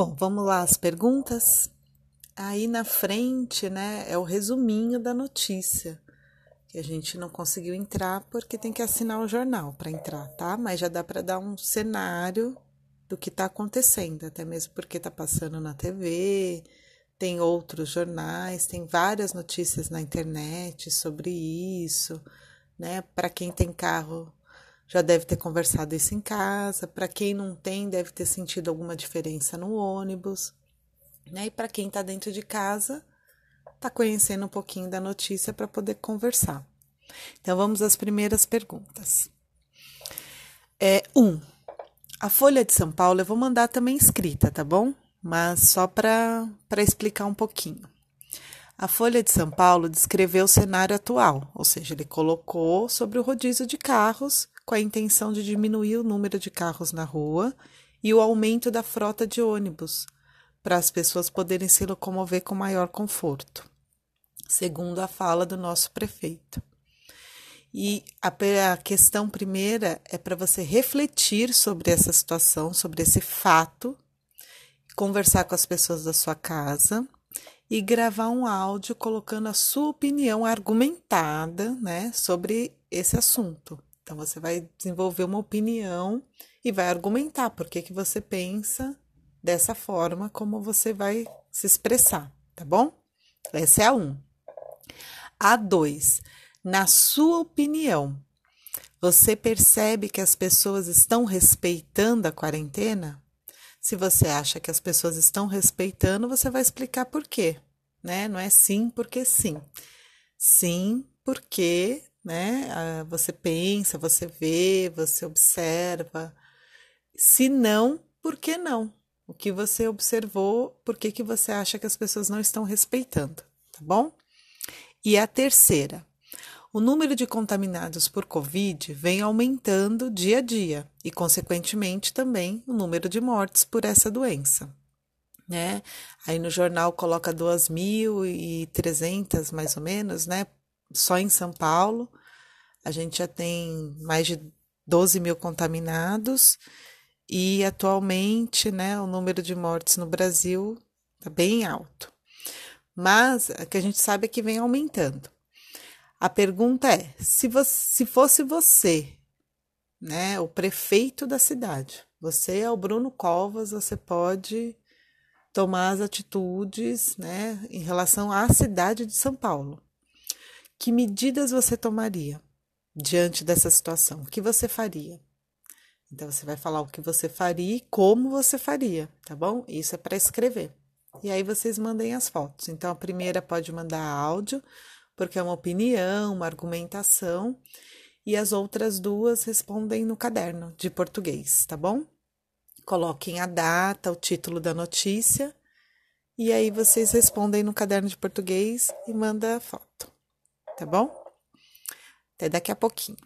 Bom, vamos lá as perguntas. Aí na frente, né, é o resuminho da notícia, que a gente não conseguiu entrar porque tem que assinar o jornal para entrar, tá? Mas já dá para dar um cenário do que está acontecendo, até mesmo porque está passando na TV, tem outros jornais, tem várias notícias na internet sobre isso, né? Para quem tem carro, já deve ter conversado isso em casa, para quem não tem, deve ter sentido alguma diferença no ônibus, né? E para quem está dentro de casa, está conhecendo um pouquinho da notícia para poder conversar. Então vamos às primeiras perguntas. É, um, a Folha de São Paulo eu vou mandar também escrita, tá bom? mas só para explicar um pouquinho. A Folha de São Paulo descreveu o cenário atual, ou seja, ele colocou sobre o rodízio de carros com a intenção de diminuir o número de carros na rua e o aumento da frota de ônibus, para as pessoas poderem se locomover com maior conforto, segundo a fala do nosso prefeito. E a, a questão primeira é para você refletir sobre essa situação, sobre esse fato conversar com as pessoas da sua casa e gravar um áudio colocando a sua opinião argumentada, né, sobre esse assunto. Então você vai desenvolver uma opinião e vai argumentar por que que você pensa dessa forma como você vai se expressar, tá bom? Essa é a 1. Um. A 2. Na sua opinião, você percebe que as pessoas estão respeitando a quarentena? Se você acha que as pessoas estão respeitando, você vai explicar por quê, né? Não é sim porque sim. Sim porque, né? Ah, você pensa, você vê, você observa. Se não, por que não? O que você observou, por que, que você acha que as pessoas não estão respeitando, tá bom? E a terceira, o número de contaminados por Covid vem aumentando dia a dia e, consequentemente, também o número de mortes por essa doença. Né? Aí no jornal coloca 2.300 mais ou menos, né? Só em São Paulo. A gente já tem mais de 12 mil contaminados e atualmente, né, o número de mortes no Brasil está bem alto. Mas o que a gente sabe é que vem aumentando. A pergunta é: se, você, se fosse você, né, o prefeito da cidade, você é o Bruno Covas, você pode tomar as atitudes, né, em relação à cidade de São Paulo. Que medidas você tomaria diante dessa situação? O que você faria? Então você vai falar o que você faria e como você faria, tá bom? Isso é para escrever. E aí vocês mandem as fotos. Então a primeira pode mandar áudio porque é uma opinião, uma argumentação, e as outras duas respondem no caderno de português, tá bom? Coloquem a data, o título da notícia, e aí vocês respondem no caderno de português e manda a foto, tá bom? Até daqui a pouquinho.